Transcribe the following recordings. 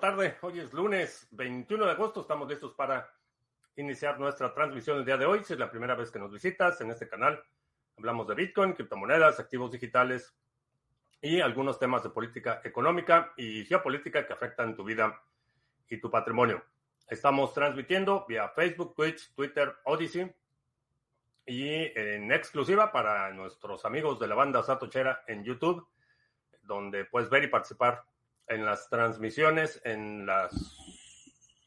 tarde. Hoy es lunes 21 de agosto. Estamos listos para iniciar nuestra transmisión el día de hoy. Si es la primera vez que nos visitas en este canal, hablamos de Bitcoin, criptomonedas, activos digitales y algunos temas de política económica y geopolítica que afectan tu vida y tu patrimonio. Estamos transmitiendo vía Facebook, Twitch, Twitter, Odyssey y en exclusiva para nuestros amigos de la banda Satochera en YouTube, donde puedes ver y participar en las transmisiones en la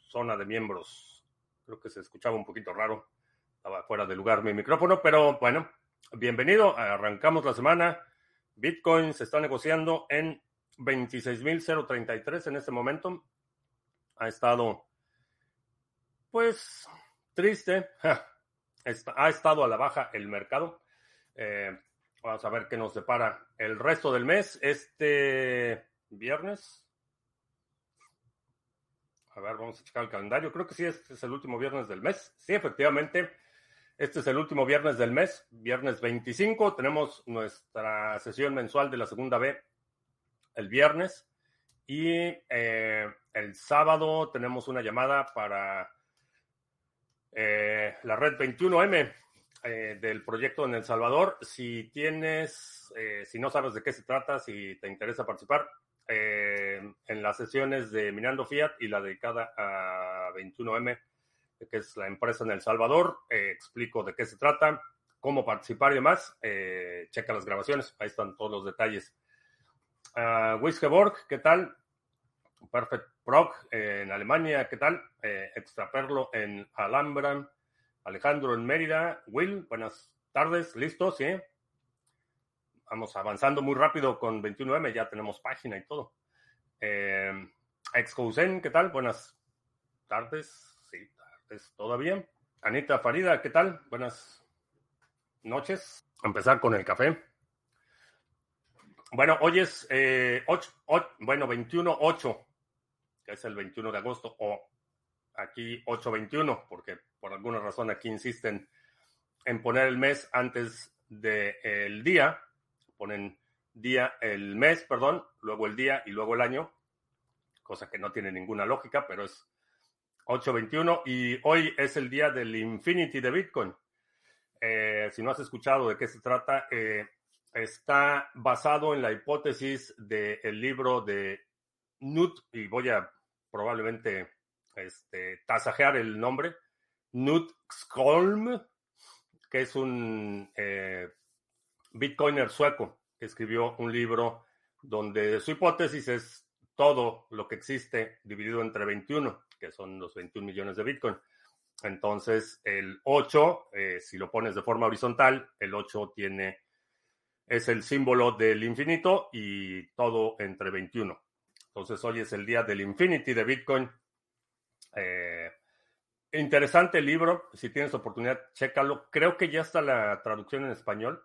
zona de miembros. Creo que se escuchaba un poquito raro. Estaba fuera de lugar mi micrófono, pero bueno, bienvenido. Arrancamos la semana. Bitcoin se está negociando en 26.033 en este momento. Ha estado, pues, triste. Ha estado a la baja el mercado. Eh, vamos a ver qué nos depara el resto del mes. Este viernes. A ver, vamos a checar el calendario. Creo que sí, este es el último viernes del mes. Sí, efectivamente, este es el último viernes del mes, viernes 25. Tenemos nuestra sesión mensual de la segunda B el viernes. Y eh, el sábado tenemos una llamada para eh, la red 21M eh, del proyecto en El Salvador. Si tienes, si no sabes de qué se trata, si te interesa participar, eh, en las sesiones de Minando Fiat y la dedicada a 21M, que es la empresa en El Salvador. Eh, explico de qué se trata, cómo participar y demás. Eh, checa las grabaciones, ahí están todos los detalles. Uh, Wiskeborg, ¿qué tal? Perfect Proc en Alemania, ¿qué tal? Extraperlo en Alhambra. Alejandro en Mérida. Will, buenas tardes, ¿listos? ¿Sí? Vamos avanzando muy rápido con 21M, ya tenemos página y todo. Eh, ¿qué tal? Buenas tardes. Sí, tardes todavía. Anita Farida, ¿qué tal? Buenas noches. Empezar con el café. Bueno, hoy es 8, eh, bueno, 21-8, que es el 21 de agosto, o aquí 8-21, porque por alguna razón aquí insisten en poner el mes antes del día ponen día, el mes, perdón, luego el día y luego el año, cosa que no tiene ninguna lógica, pero es 8.21 y hoy es el día del Infinity de Bitcoin. Eh, si no has escuchado de qué se trata, eh, está basado en la hipótesis del libro de Nut, y voy a probablemente este, tasajear el nombre, Nut Skolm, que es un eh, bitcoiner sueco escribió un libro donde su hipótesis es todo lo que existe dividido entre 21, que son los 21 millones de bitcoin. Entonces, el 8, eh, si lo pones de forma horizontal, el 8 tiene, es el símbolo del infinito y todo entre 21. Entonces, hoy es el día del infinity de Bitcoin. Eh, interesante libro, si tienes oportunidad, chécalo. Creo que ya está la traducción en español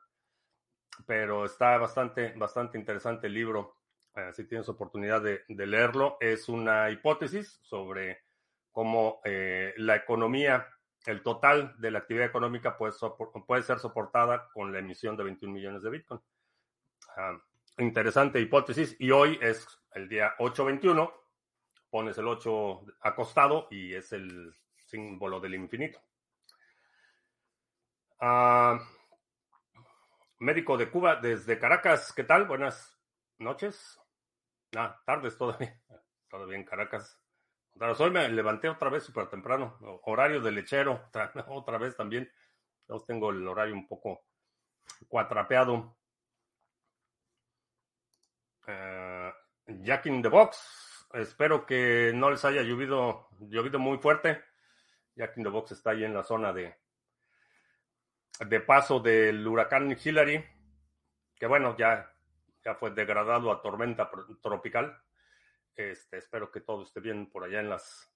pero está bastante, bastante interesante el libro. Eh, si tienes oportunidad de, leerlo, es una hipótesis sobre cómo eh, la economía, el total de la actividad económica puede, puede ser soportada con la emisión de 21 millones de Bitcoin. Ah, interesante hipótesis. Y hoy es el día 821. Pones el 8 acostado y es el símbolo del infinito. Ah, médico de Cuba desde Caracas. ¿Qué tal? Buenas noches. Ah, tardes todavía. Todavía en Caracas. Hoy me levanté otra vez súper temprano. Horario de lechero. Otra vez también. Yo tengo el horario un poco cuatrapeado. Uh, Jack in the Box. Espero que no les haya llovido, llovido muy fuerte. Jack in the Box está ahí en la zona de, de paso del huracán Hillary, que bueno, ya, ya fue degradado a tormenta tropical. Este, espero que todo esté bien por allá en las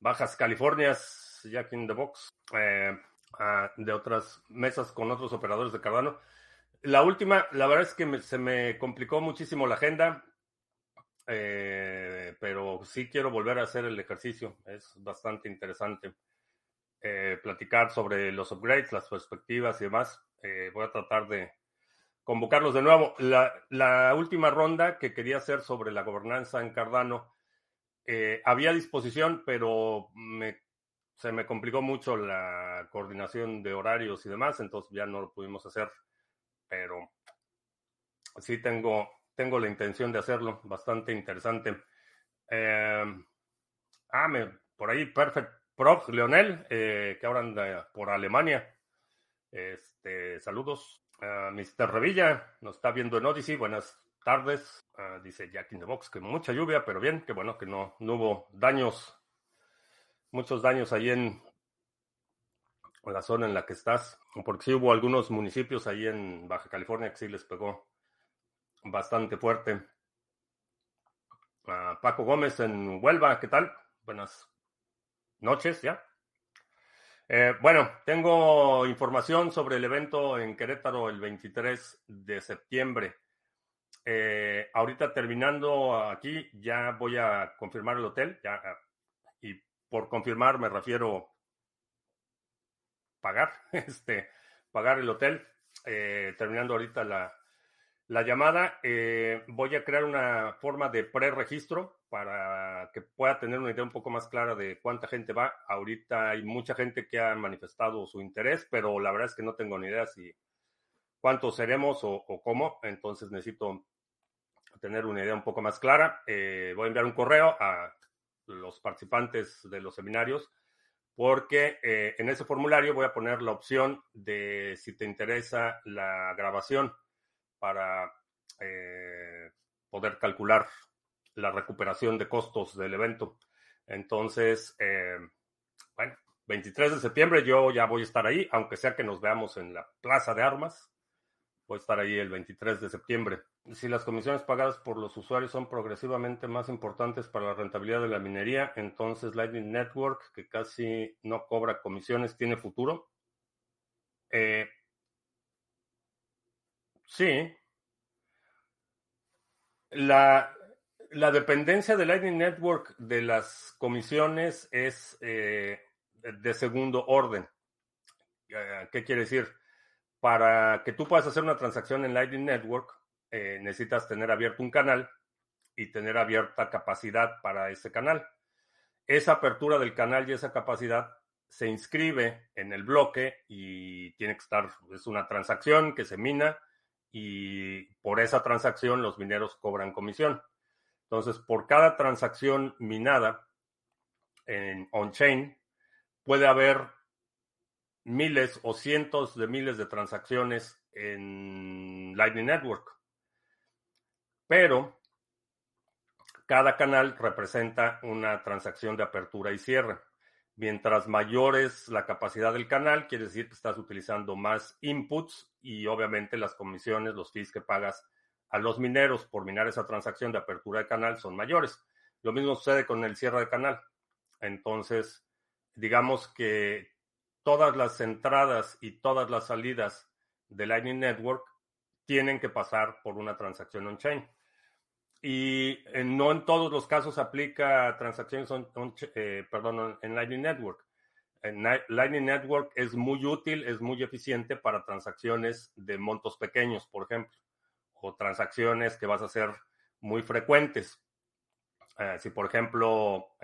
Bajas Californias, Jack in the Box, eh, ah, de otras mesas con otros operadores de Cardano. La última, la verdad es que se me complicó muchísimo la agenda, eh, pero sí quiero volver a hacer el ejercicio, es bastante interesante. Eh, platicar sobre los upgrades, las perspectivas y demás. Eh, voy a tratar de convocarlos de nuevo. La, última ronda que quería hacer sobre la gobernanza en Cardano Eh, había disposición, pero se me complicó mucho la coordinación de horarios y demás, entonces ya no lo pudimos hacer, pero sí tengo, tengo la intención de hacerlo, bastante interesante. Eh, ah, me, por ahí, Perfect Prof, Leonel, eh, que ahora anda por Alemania. Este, saludos. a Mr. Revilla nos está viendo en Odyssey. Buenas tardes. Ah, dice Jack in the Box que mucha lluvia, pero bien, que bueno que no, no hubo daños, muchos daños ahí en la zona en la que estás, porque sí hubo algunos municipios ahí en Baja California que sí les pegó bastante fuerte. Paco Gómez en Huelva, ¿qué tal? Buenas noches ya. Eh, bueno, tengo información sobre el evento en Querétaro el 23 de septiembre. Eh, ahorita terminando aquí, ya voy a confirmar el hotel. Ya, y por confirmar me refiero pagar, este, pagar el hotel. Eh, terminando ahorita la, la llamada, eh, voy a crear una forma de preregistro para que pueda tener una idea un poco más clara de cuánta gente va. Ahorita hay mucha gente que ha manifestado su interés, pero la verdad es que no tengo ni idea si cuántos seremos o, cómo. Entonces necesito tener una idea un poco más clara. Eh, voy a enviar un correo a los participantes de los seminarios porque eh, en ese formulario voy a poner la opción de si te interesa la grabación para eh, poder calcular la recuperación de costos del evento. Entonces, eh, bueno, 23 de septiembre yo ya voy a estar ahí, aunque sea que nos veamos en la Plaza de Armas. Voy a estar ahí el 23 de septiembre. Si las comisiones pagadas por los usuarios son progresivamente más importantes para la rentabilidad de la minería, entonces Lightning Network, que casi no cobra comisiones, tiene futuro. Eh, Sí. La, dependencia de Lightning Network de las comisiones es eh, de segundo orden. Eh, ¿Qué quiere decir? Para que tú puedas hacer una transacción en Lightning Network, eh, necesitas tener abierto un canal y tener abierta capacidad para ese canal. Esa apertura del canal y esa capacidad se inscribe en el bloque y tiene que estar, es una transacción que se mina y por esa transacción los mineros cobran comisión. Entonces, por cada transacción minada en on-chain, puede haber miles o cientos de miles de transacciones en Lightning Network. Pero cada canal representa una transacción de apertura y cierre. Mientras mayor es la capacidad del canal, quiere decir que estás utilizando más inputs y obviamente las comisiones, los fees que pagas a los mineros por minar esa transacción de apertura de canal son mayores. Lo mismo sucede con el cierre de canal. Entonces, digamos que todas las entradas y todas las salidas de Lightning Network tienen que pasar por una transacción on-chain. Y eh, no en todos los casos aplica transacciones eh, perdón, en Lightning Network. En Lightning Network es muy útil, es muy eficiente para transacciones de montos pequeños, por ejemplo, o transacciones que vas a hacer muy frecuentes. Eh, si, por ejemplo,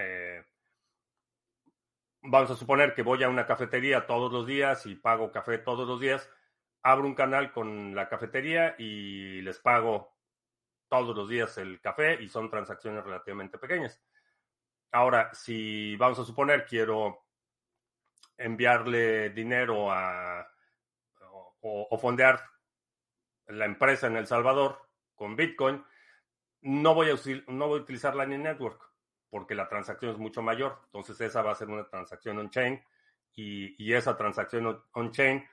vamos a suponer que voy a una cafetería todos los días y pago café todos los días, abro un canal con la cafetería y les pago todos los días el café y son transacciones relativamente pequeñas. Ahora, si vamos a suponer quiero enviarle dinero a o, fondear la empresa en El Salvador con Bitcoin, no voy a, no voy a utilizar Lightning Network porque la transacción es mucho mayor. Entonces esa va a ser una transacción on-chain y, y, esa transacción on-chain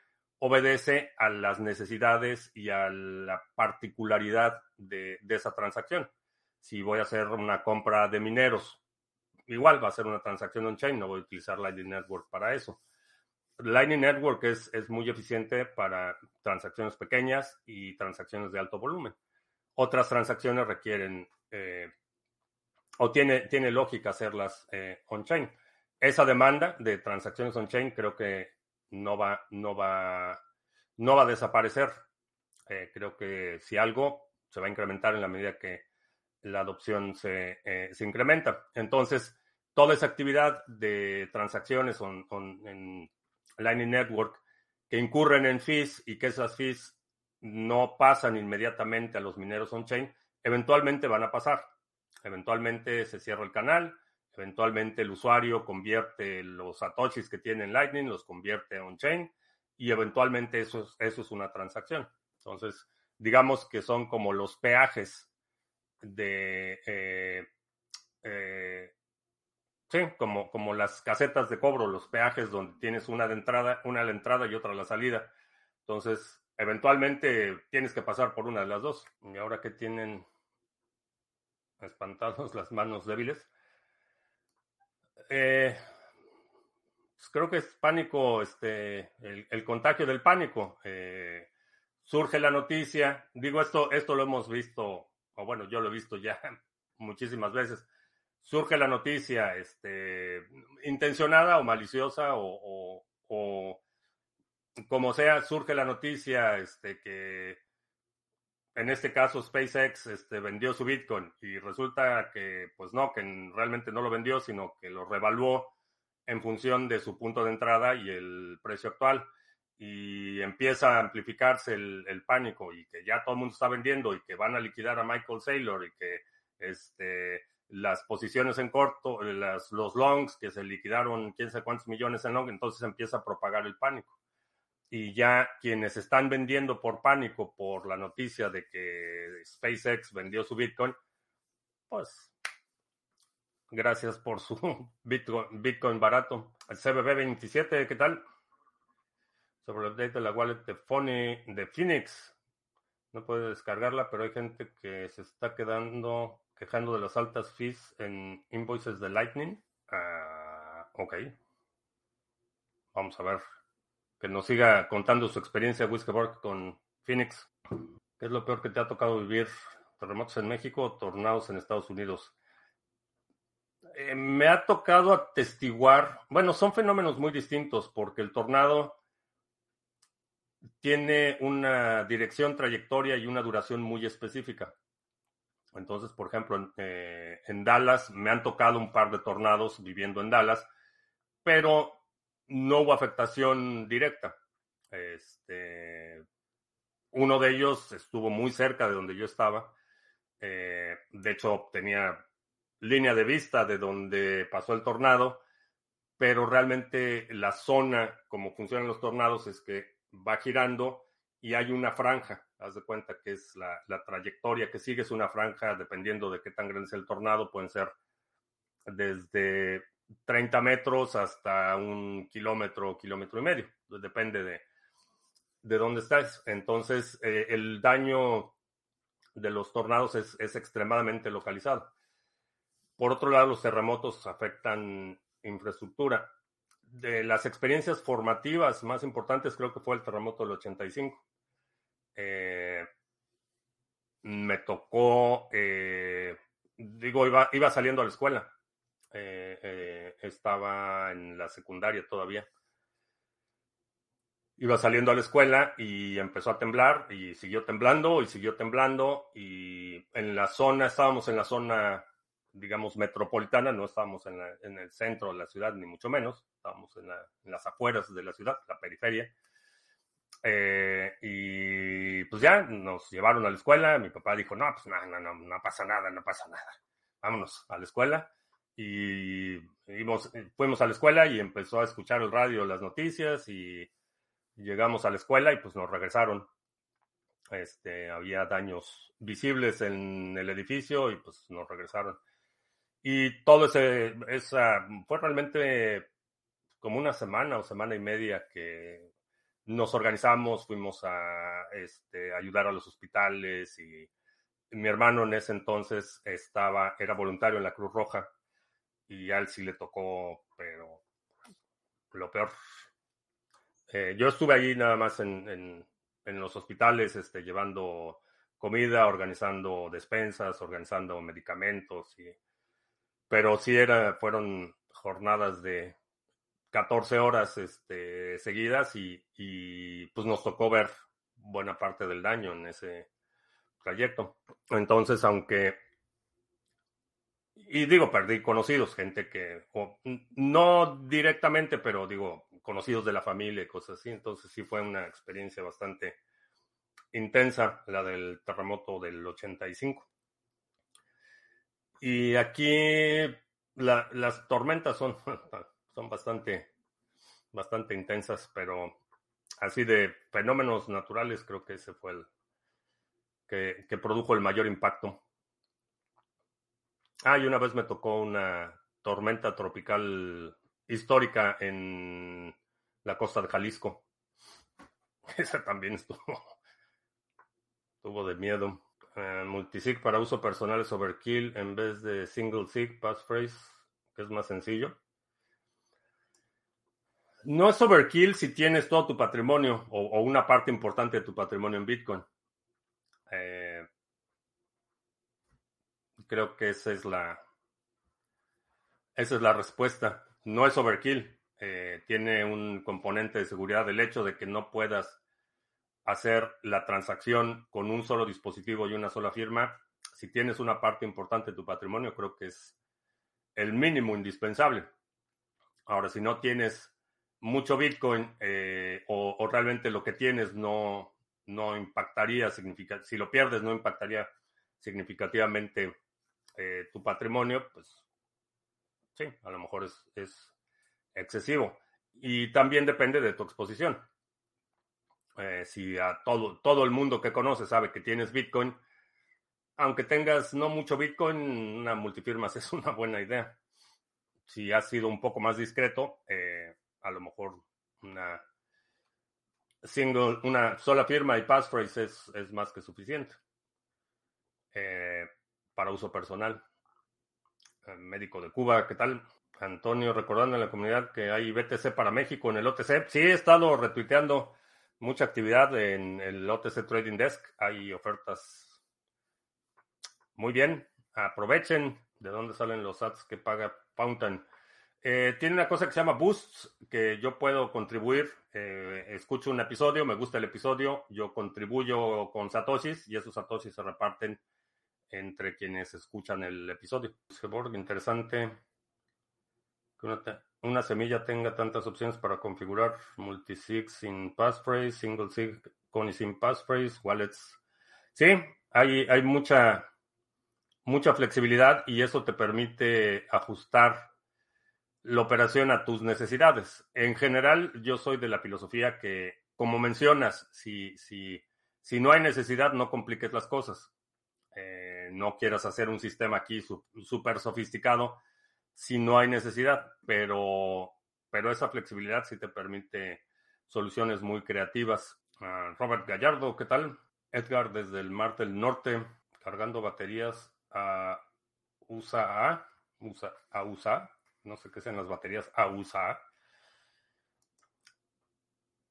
obedece a las necesidades y a la particularidad de, esa transacción. Si voy a hacer una compra de mineros, igual va a ser una transacción on-chain, no voy a utilizar Lightning Network para eso. Lightning Network es, es muy eficiente para transacciones pequeñas y transacciones de alto volumen. Otras transacciones requieren eh, o tiene, tiene lógica hacerlas eh, on-chain. Esa demanda de transacciones on-chain creo que no va, no va, no va a desaparecer. Eh, creo que si algo se va a incrementar en la medida que la adopción se, se incrementa. Entonces, toda esa actividad de transacciones en Lightning Network que incurren en fees y que esas fees no pasan inmediatamente a los mineros on-chain, eventualmente van a pasar. Eventualmente se cierra el canal, eventualmente el usuario convierte los satoshis que tiene en Lightning, los convierte on-chain y eventualmente eso es, una transacción. Entonces, digamos que son como los peajes de eh, eh, Sí, como, como las casetas de cobro, los peajes donde tienes una de entrada, una a la entrada y otra a la salida. Entonces, eventualmente tienes que pasar por una de las dos. Y ahora que tienen espantados las manos débiles. Eh, pues creo que es pánico, este, el, contagio del pánico. Eh, surge la noticia, digo esto, esto lo hemos visto, o bueno, yo lo he visto ya muchísimas veces surge la noticia este, intencionada o maliciosa o, como sea, surge la noticia este, que en este caso SpaceX este, vendió su Bitcoin y resulta que pues no, que realmente no lo vendió, sino que lo revaluó en función de su punto de entrada y el precio actual. Y empieza a amplificarse el, el pánico y que ya todo el mundo está vendiendo y que van a liquidar a Michael Saylor y que este, las posiciones en corto, los longs que se liquidaron quién sabe cuántos millones en long, entonces empieza a propagar el pánico. Y ya quienes están vendiendo por pánico por la noticia de que SpaceX vendió su Bitcoin, pues gracias por su Bitcoin, Bitcoin barato. El CBB27, ¿qué tal? Sobre el update de la wallet de, Phony, de Phoenix. No puede descargarla, pero hay gente que se está quedando quejando de las altas fees en invoices de Lightning. Uh, ok. Vamos a ver. Que nos siga contando su experiencia Whiskerborg con Phoenix. ¿Qué es lo peor que te ha tocado vivir? ¿Terremotos en México o tornados en Estados Unidos? Eh, me ha tocado atestiguar, bueno, son fenómenos muy distintos porque el tornado tiene una dirección, trayectoria y una duración muy específica. Entonces, por ejemplo, eh, en, Dallas me han tocado un par de tornados viviendo en Dallas, pero no hubo afectación directa. Este, uno de ellos estuvo muy cerca de donde yo estaba. Eh, de hecho, tenía línea de vista de donde pasó el tornado, pero realmente la zona, como funcionan los tornados, es que va girando y hay una franja haz de cuenta que es la, trayectoria que sigue, es una franja, dependiendo de qué tan grande es el tornado, pueden ser desde 30 metros hasta un kilómetro, kilómetro y medio, depende de, de dónde estás. Entonces, eh, el daño de los tornados es, es, extremadamente localizado. Por otro lado, los terremotos afectan infraestructura. De las experiencias formativas más importantes creo que fue el terremoto del 85 eh, me tocó, eh, digo, iba, iba saliendo a la escuela. Eh, estaba en la secundaria todavía. Iba saliendo a la escuela y empezó a temblar y siguió temblando y siguió temblando y en la zona, estábamos en la zona, digamos, metropolitana, no estábamos en, el centro de la ciudad, ni mucho menos, estábamos en, en las afueras de la ciudad, la periferia. Eh, y pues ya nos llevaron a la escuela. Mi papá dijo, no, pues no, no, no, no pasa nada, no pasa nada. Vámonos a la escuela. Y fuimos a la escuela y empezó a escuchar el radio, las noticias y llegamos a la escuela y pues nos regresaron. Este, había daños visibles en el edificio y pues nos regresaron. Y todo ese, esa, fue realmente como una semana o semana y media que nos organizamos, fuimos a este, ayudar a los hospitales y mi hermano en ese entonces estaba, era voluntario en la Cruz Roja y a él sí le tocó, pero lo peor. Eh, yo estuve allí nada más en, en, los hospitales, este, llevando comida, organizando despensas, organizando medicamentos, y, pero sí era, fueron jornadas de 14 horas este, seguidas y, pues nos tocó ver buena parte del daño en ese trayecto. Entonces, aunque y digo, perdí conocidos, gente que, no directamente, pero digo, conocidos de la familia y cosas así. Entonces sí fue una experiencia bastante intensa, la del terremoto del 85. Y aquí las tormentas son, son bastante, bastante intensas, pero así de fenómenos naturales creo que ese fue el que, que produjo el mayor impacto. Ah, y una vez me tocó una tormenta tropical histórica en la costa de Jalisco. Esa también estuvo, estuvo de miedo. Eh, multisig para uso personal es overkill en vez de single sig passphrase, que es más sencillo. No es overkill si tienes todo tu patrimonio o, una parte importante de tu patrimonio en Bitcoin. Eh, creo que esa es la esa es la respuesta. No es overkill. Eh, tiene un componente de seguridad el hecho de que no puedas hacer la transacción con un solo dispositivo y una sola firma. Si tienes una parte importante de tu patrimonio, creo que es el mínimo indispensable. Ahora, si no tienes mucho Bitcoin eh, o, realmente lo que tienes no, no impactaría, si lo pierdes, no impactaría significativamente eh, tu patrimonio, pues sí, a lo mejor es, es, excesivo. Y también depende de tu exposición. Eh, si a todo, todo el mundo que conoce sabe que tienes Bitcoin, aunque tengas no mucho Bitcoin, una multifirmas es una buena idea. Si has sido un poco más discreto, eh, a lo mejor una single, una sola firma y passphrase es, es más que suficiente para uso personal. Eh, médico de Cuba, ¿qué tal? Antonio, recordando en la comunidad que hay BTC para México en el OTC. Sí, he estado retuiteando mucha actividad en el OTC Trading Desk. Hay ofertas muy bien. Aprovechen de dónde salen los ads que paga Fountain. Eh, tiene una cosa que se llama Boosts, que yo puedo contribuir. Eh, escucho un episodio, me gusta el episodio, yo contribuyo con Satoshis y esos Satoshis se reparten entre quienes escuchan el episodio. Interesante que una, semilla tenga tantas opciones para configurar multisig sin passphrase, single sig con y sin passphrase, wallets. Sí, hay, hay mucha, mucha flexibilidad y eso te permite ajustar la operación a tus necesidades. En general, yo soy de la filosofía que, como mencionas, si, si, si no hay necesidad, no compliques las cosas. Eh, no quieras hacer un sistema aquí súper sofisticado si no hay necesidad, pero, pero esa flexibilidad sí te permite soluciones muy creativas. Ah, Robert Gallardo, ¿qué tal? Edgar desde el Mar del Norte, cargando baterías a USA, USA, a USA, no sé qué sean las baterías a USA.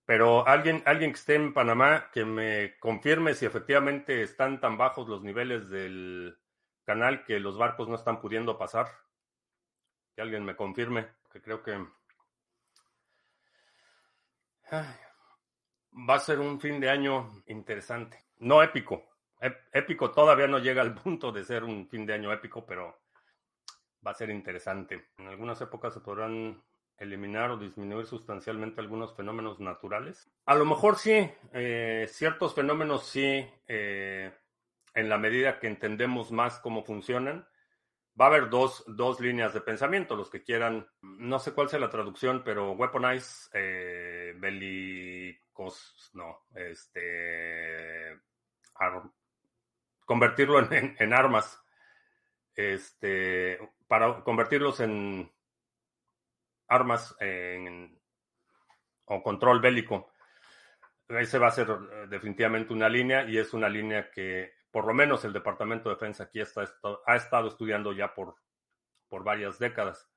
Pero alguien, alguien que esté en Panamá que me confirme si efectivamente están tan bajos los niveles del canal que los barcos no están pudiendo pasar. Que alguien me confirme, que creo que va a ser un fin de año interesante. No épico. Épico todavía no llega al punto de ser un fin de año épico, pero va a ser interesante. En algunas épocas se podrán eliminar o disminuir sustancialmente algunos fenómenos naturales? A lo mejor sí, eh, ciertos fenómenos sí, eh, en la medida que entendemos más cómo funcionan. Va a haber dos, dos, líneas de pensamiento, los que quieran, no sé cuál sea la traducción, pero weaponize, eh, bélicos, no, este, convertirlo en, en, armas, este, para convertirlos en armas o control bélico. Ese va a ser eh, definitivamente una línea y es una línea que por lo menos el Departamento de Defensa aquí está, ha estado estudiando ya por, por varias décadas.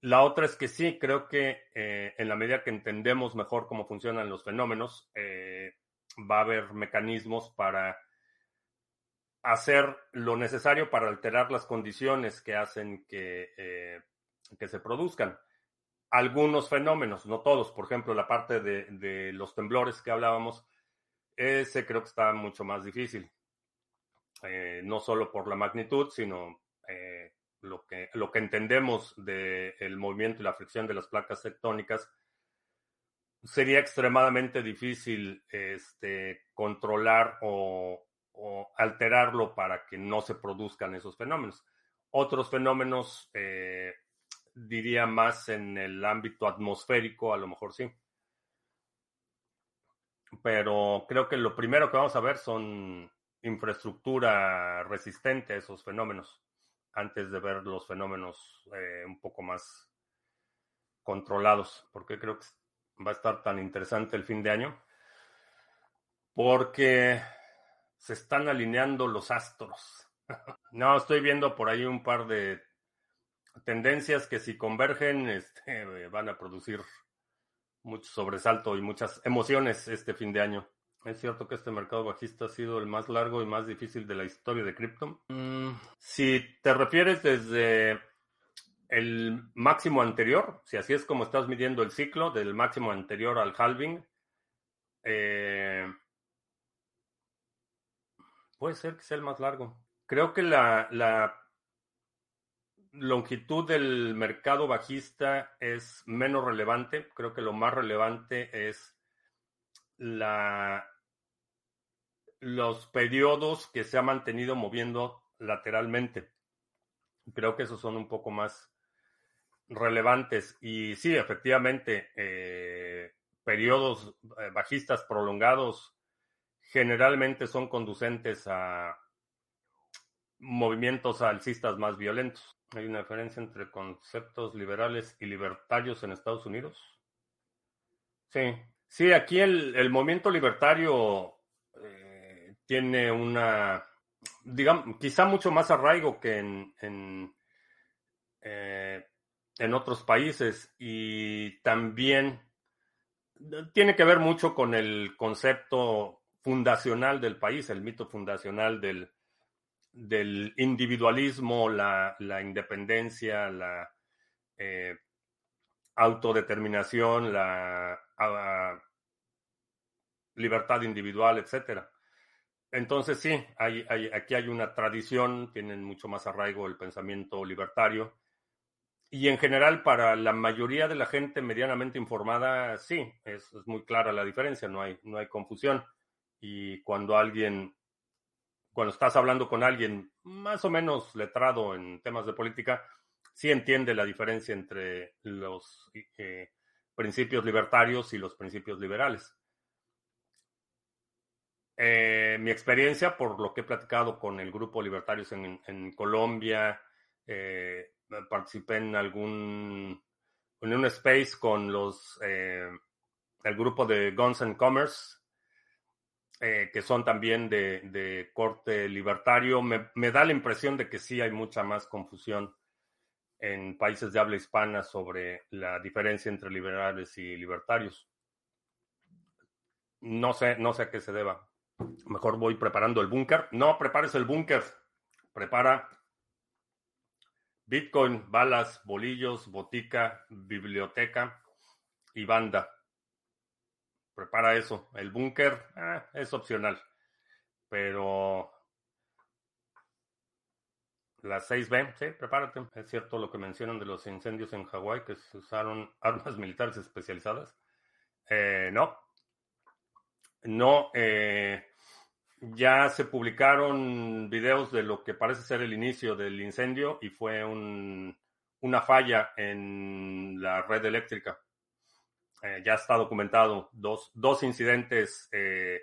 La otra es que sí, creo que eh, en la medida que entendemos mejor cómo funcionan los fenómenos, eh, va a haber mecanismos para hacer lo necesario para alterar las condiciones que hacen que, que se produzcan algunos fenómenos, no todos. Por ejemplo, la parte de, los temblores que hablábamos, ese creo que está mucho más difícil. Eh, no solo por la magnitud, sino eh, lo que, lo que entendemos del movimiento y la fricción de las placas tectónicas, sería extremadamente difícil este, controlar o, alterarlo para que no se produzcan esos fenómenos. Otros fenómenos, eh, diría más en el ámbito atmosférico, a lo mejor sí. Pero creo que lo primero que vamos a ver son infraestructura resistente a esos fenómenos, antes de ver los fenómenos eh, un poco más controlados, porque creo que va a estar tan interesante el fin de año, porque se están alineando los astros. no, estoy viendo por ahí un par de tendencias que si convergen este, van a producir mucho sobresalto y muchas emociones este fin de año. Es cierto que este mercado bajista ha sido el más largo y más difícil de la historia de cripto. Mm. Si te refieres desde el máximo anterior, si así es como estás midiendo el ciclo, del máximo anterior al halving, eh, puede ser que sea el más largo. Creo que la, la longitud del mercado bajista es menos relevante. Creo que lo más relevante es la, los periodos que se ha mantenido moviendo lateralmente. Creo que esos son un poco más relevantes. Y sí, efectivamente, eh, periodos eh, bajistas prolongados generalmente son conducentes a movimientos alcistas más violentos. Hay una diferencia entre conceptos liberales y libertarios en Estados Unidos. Sí, sí, aquí el, movimiento libertario eh, tiene una, digamos, quizá mucho más arraigo que en, en, eh, en otros países y también tiene que ver mucho con el concepto fundacional del país, el mito fundacional del, del individualismo, la, independencia, la eh, autodeterminación, la libertad individual, etcétera. Entonces sí, hay, aquí hay una tradición, tienen mucho más arraigo el pensamiento libertario. Y en general, para la mayoría de la gente medianamente informada, sí, es, es muy clara la diferencia, no hay, no hay confusión. Y cuando alguien cuando estás hablando con alguien más o menos letrado en temas de política, sí entiende la diferencia entre los eh, principios libertarios y los principios liberales. Eh, mi experiencia, por lo que he platicado con el grupo Libertarios en, Colombia, eh, participé en algún en un space con los el grupo de Guns and Commerce eh, que son también de, corte libertario, me, da la impresión de que sí hay mucha más confusión en países de habla hispana sobre la diferencia entre liberales y libertarios. No sé, no sé a qué se deba. Mejor voy preparando el búnker. No, prepares el búnker. Prepara Bitcoin, balas, bolillos, botica, biblioteca y banda prepara eso. El búnker ah, es opcional, pero las 6B, sí, prepárate. Es cierto lo que mencionan de los incendios en Hawái, que se usaron armas militares especializadas. Eh, no, no, eh, ya se publicaron videos de lo que parece ser el inicio del incendio y fue una falla en la red eléctrica. Eh, ya está documentado dos, dos incidentes eh,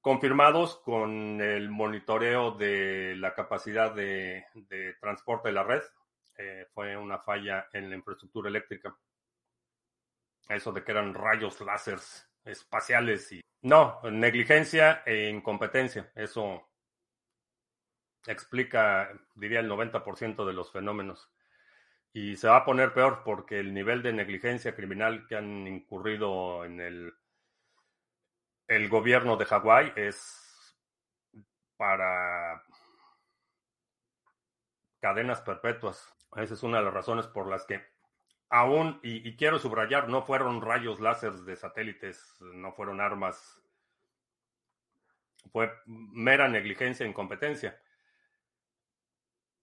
confirmados con el monitoreo de la capacidad de, transporte de la red. Eh, fue una falla en la infraestructura eléctrica. Eso de que eran rayos láseres espaciales y... No, negligencia e incompetencia. Eso explica, diría, el 90% de los fenómenos. Y se va a poner peor porque el nivel de negligencia criminal que han incurrido en el, gobierno de Hawái es para cadenas perpetuas. Esa es una de las razones por las que aún, y, quiero subrayar, no fueron rayos láser de satélites, no fueron armas, fue mera negligencia e incompetencia.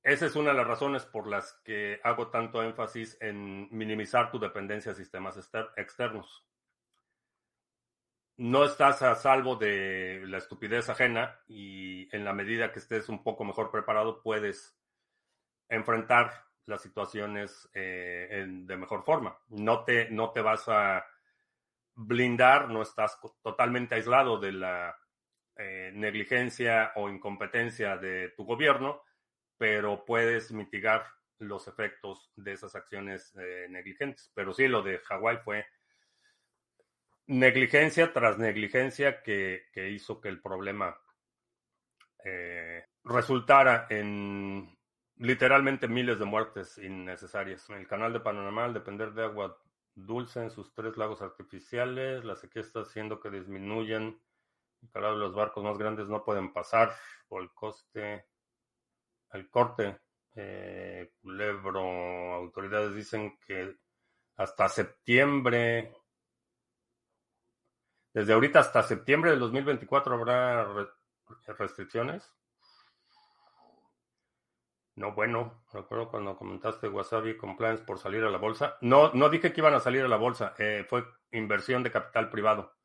Esa es una de las razones por las que hago tanto énfasis en minimizar tu dependencia a sistemas externos. No estás a salvo de la estupidez ajena y en la medida que estés un poco mejor preparado puedes enfrentar las situaciones eh, de mejor forma. No te, no te vas a blindar, no estás totalmente aislado de la eh, negligencia o incompetencia de tu gobierno, pero puedes mitigar los efectos de esas acciones eh, negligentes. Pero sí, lo de Hawái fue negligencia tras negligencia que, hizo que el problema eh, resultara en literalmente miles de muertes innecesarias. El canal de Panamá, al depender de agua dulce en sus tres lagos artificiales, la sequía está haciendo que disminuyan Claro, los barcos más grandes no pueden pasar por el coste, el corte. Eh, Culebro, autoridades dicen que hasta septiembre, desde ahorita hasta septiembre del 2024 habrá restricciones. No, bueno, recuerdo cuando comentaste Wasabi Compliance por salir a la bolsa. No, no dije que iban a salir a la bolsa, eh, fue inversión de capital privado.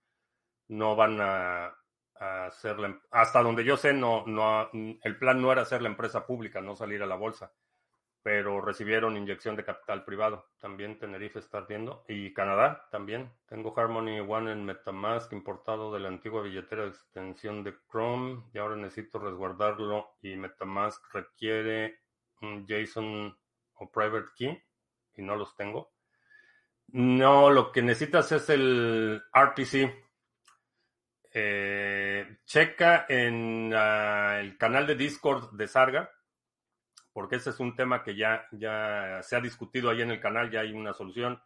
No van a, hacer hasta donde yo sé, no, no, el plan no era hacer la empresa pública, no salir a la bolsa, pero recibieron inyección de capital privado. También Tenerife está viendo y Canadá también. Tengo Harmony One en MetaMask importado de la antigua billetera de extensión de Chrome y ahora necesito resguardarlo y MetaMask requiere un JSON o private key y no los tengo. No, lo que necesitas es el RPC eh, checa en ah, el canal de Discord de Sarga, porque ese es un tema que ya, ya se ha discutido ahí en el canal, ya hay una solución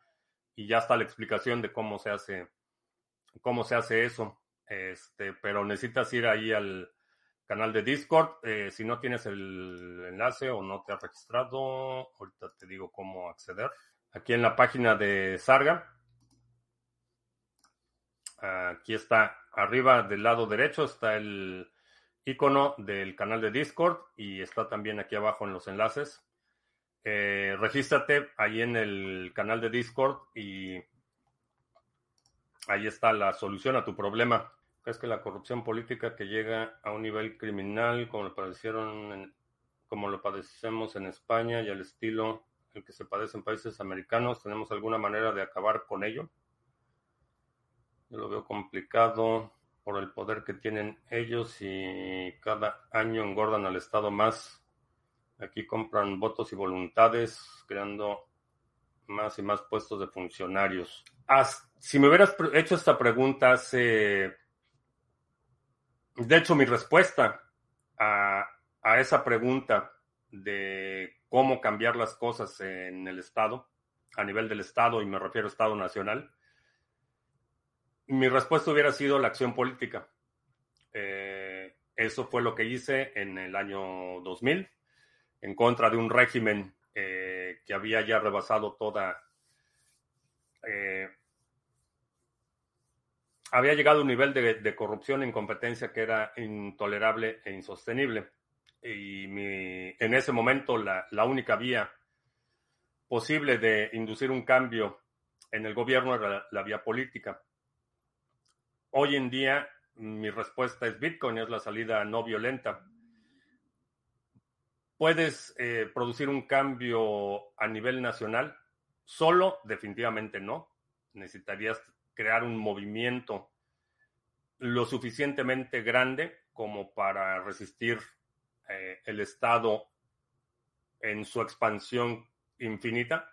y ya está la explicación de cómo se hace, cómo se hace eso. Este, pero necesitas ir ahí al canal de Discord. Eh, si no tienes el enlace o no te has registrado, ahorita te digo cómo acceder. Aquí en la página de Sarga, aquí está Arriba del lado derecho está el icono del canal de Discord y está también aquí abajo en los enlaces. Eh, regístrate ahí en el canal de Discord y ahí está la solución a tu problema. Es que la corrupción política que llega a un nivel criminal, como lo padecieron como lo padecemos en España y al estilo el que se padece en países americanos, ¿tenemos alguna manera de acabar con ello? Yo lo veo complicado por el poder que tienen ellos y cada año engordan al Estado más. Aquí compran votos y voluntades, creando más y más puestos de funcionarios. si me hubieras hecho esta pregunta hace... De hecho, mi respuesta a, a esa pregunta de cómo cambiar las cosas en el Estado, a nivel del Estado, y me refiero a Estado Nacional, mi respuesta hubiera sido la acción política. Eh, eso fue lo que hice en el año 2000, en contra de un régimen eh, que había ya rebasado toda... Eh, había llegado a un nivel de, corrupción e incompetencia que era intolerable e insostenible. Y en ese momento la única vía posible de inducir un cambio en el gobierno era la vía política Hoy en día mi respuesta es Bitcoin, es la salida no violenta. ¿Puedes eh, producir un cambio a nivel nacional? Solo, definitivamente no. Necesitarías crear un movimiento lo suficientemente grande como para resistir eh, el Estado en su expansión infinita.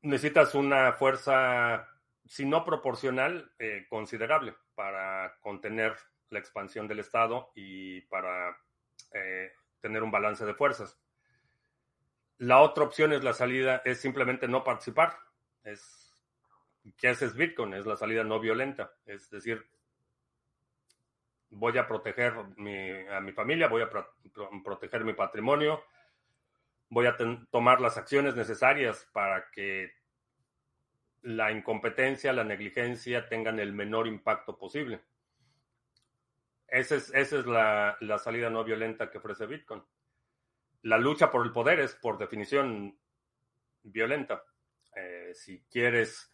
Necesitas una fuerza si no proporcional, eh, considerable para contener la expansión del Estado y para eh, tener un balance de fuerzas. La otra opción es la salida, es simplemente no participar. Es, ¿Qué haces Bitcoin? Es la salida no violenta. Es decir, voy a proteger a mi familia, voy a proteger mi patrimonio, voy a tomar las acciones necesarias para que la incompetencia, la negligencia tengan el menor impacto posible. Esa es, esa es la, la salida no violenta que ofrece Bitcoin. La lucha por el poder es, por definición, violenta. Eh, si quieres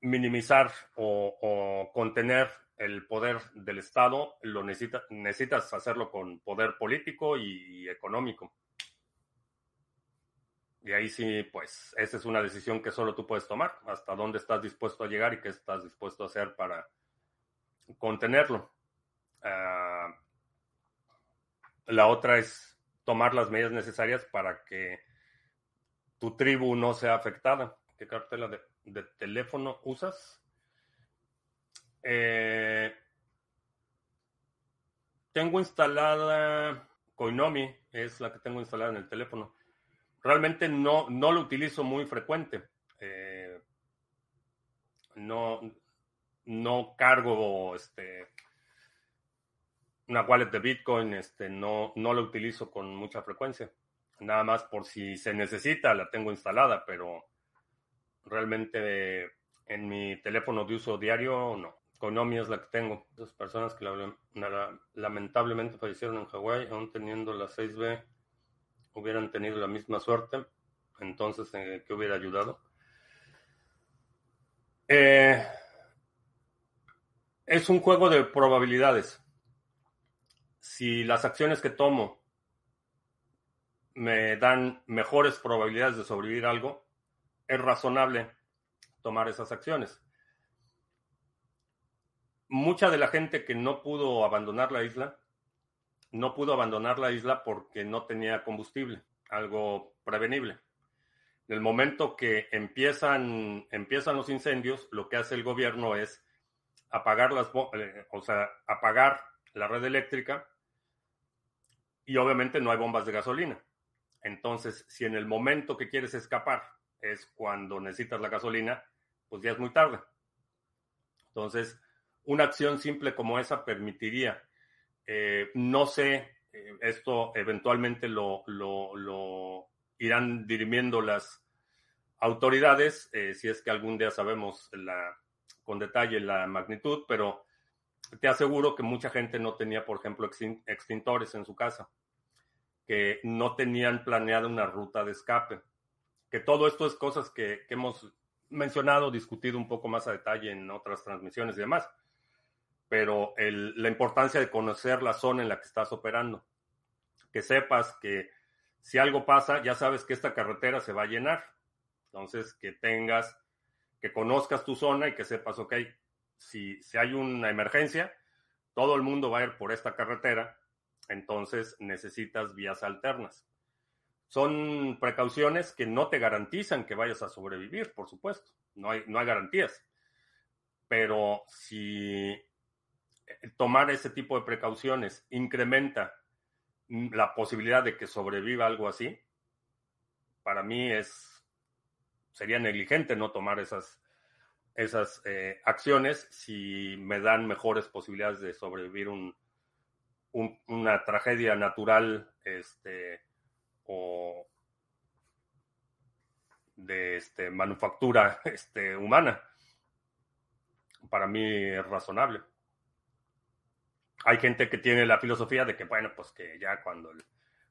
minimizar o, o, contener el poder del Estado, lo necesita, necesitas hacerlo con poder político y económico. Y ahí sí, pues, esa es una decisión que solo tú puedes tomar. Hasta dónde estás dispuesto a llegar y qué estás dispuesto a hacer para contenerlo. Uh, la otra es tomar las medidas necesarias para que tu tribu no sea afectada. ¿Qué cartela de, de teléfono usas? Eh, tengo instalada Koinomi, es la que tengo instalada en el teléfono. Realmente no, no lo utilizo muy frecuente. Eh, no, no cargo este, una wallet de Bitcoin, este, no, no lo utilizo con mucha frecuencia. Nada más por si se necesita, la tengo instalada, pero realmente en mi teléfono de uso diario no. Konami es la que tengo. Dos personas que lamentablemente fallecieron en Hawái, aún teniendo la 6B hubieran tenido la misma suerte, entonces, eh, ¿qué hubiera ayudado? Eh, es un juego de probabilidades. Si las acciones que tomo me dan mejores probabilidades de sobrevivir algo, es razonable tomar esas acciones. Mucha de la gente que no pudo abandonar la isla no pudo abandonar la isla porque no tenía combustible, algo prevenible. En el momento que empiezan, empiezan los incendios, lo que hace el gobierno es apagar las, eh, o sea, apagar la red eléctrica y obviamente no hay bombas de gasolina. Entonces, si en el momento que quieres escapar es cuando necesitas la gasolina, pues ya es muy tarde. Entonces, una acción simple como esa permitiría eh, no sé, eh, esto eventualmente lo, lo, irán dirimiendo las autoridades, eh, si es que algún día sabemos la, con detalle la magnitud, pero te aseguro que mucha gente no tenía, por ejemplo, extintores en su casa, que no tenían planeada una ruta de escape, que todo esto es cosas que, que hemos mencionado, discutido un poco más a detalle en otras transmisiones y demás pero el, la importancia de conocer la zona en la que estás operando. Que sepas que si algo pasa, ya sabes que esta carretera se va a llenar. Entonces, que tengas, que conozcas tu zona y que sepas, ok, si, si hay una emergencia, todo el mundo va a ir por esta carretera, entonces necesitas vías alternas. Son precauciones que no te garantizan que vayas a sobrevivir, por supuesto. No hay, no hay garantías. Pero si tomar ese tipo de precauciones incrementa la posibilidad de que sobreviva algo así, para mí es sería negligente no tomar esas esas eh, acciones si me dan mejores posibilidades de sobrevivir un, un, una tragedia natural este o de este manufactura este humana. Para mí es razonable hay gente que tiene la filosofía de que, bueno, pues que ya cuando el,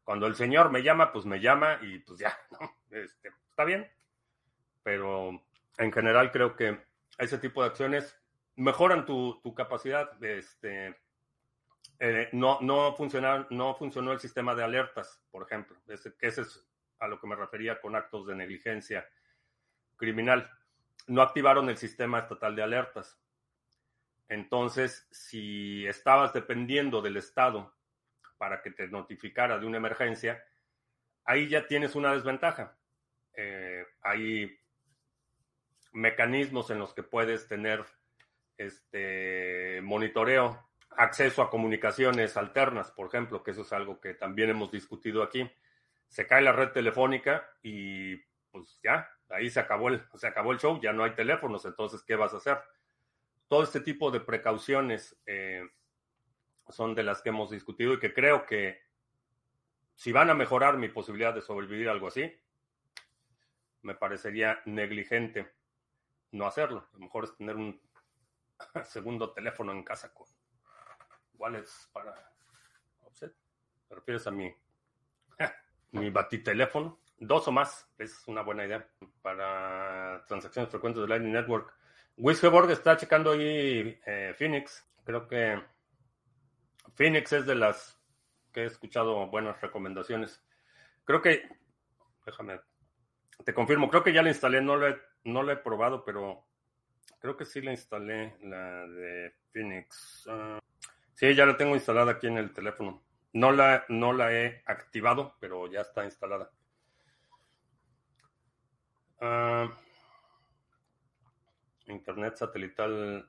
cuando el Señor me llama, pues me llama y pues ya, ¿no? Este, está bien. Pero en general creo que ese tipo de acciones mejoran tu, tu capacidad. Este, eh, no, no, no funcionó el sistema de alertas, por ejemplo, que ese es a lo que me refería con actos de negligencia criminal. No activaron el sistema estatal de alertas. Entonces, si estabas dependiendo del Estado para que te notificara de una emergencia, ahí ya tienes una desventaja. Eh, hay mecanismos en los que puedes tener este monitoreo, acceso a comunicaciones alternas, por ejemplo, que eso es algo que también hemos discutido aquí. Se cae la red telefónica y pues ya, ahí se acabó el, se acabó el show, ya no hay teléfonos, entonces, ¿qué vas a hacer? Todo este tipo de precauciones eh, son de las que hemos discutido y que creo que si van a mejorar mi posibilidad de sobrevivir algo así, me parecería negligente no hacerlo. A lo mejor es tener un segundo teléfono en casa con ¿Cuál es para offset? ¿Te refieres a mi, mi batiteléfono? Dos o más, es una buena idea para transacciones frecuentes de Lightning Network. Wisgeborg está checando ahí eh, Phoenix. Creo que Phoenix es de las que he escuchado buenas recomendaciones. Creo que, déjame, te confirmo, creo que ya la instalé, no la, no la he probado, pero creo que sí la instalé, la de Phoenix. Ah, sí, ya la tengo instalada aquí en el teléfono. No la, no la he activado, pero ya está instalada. Ah, internet satelital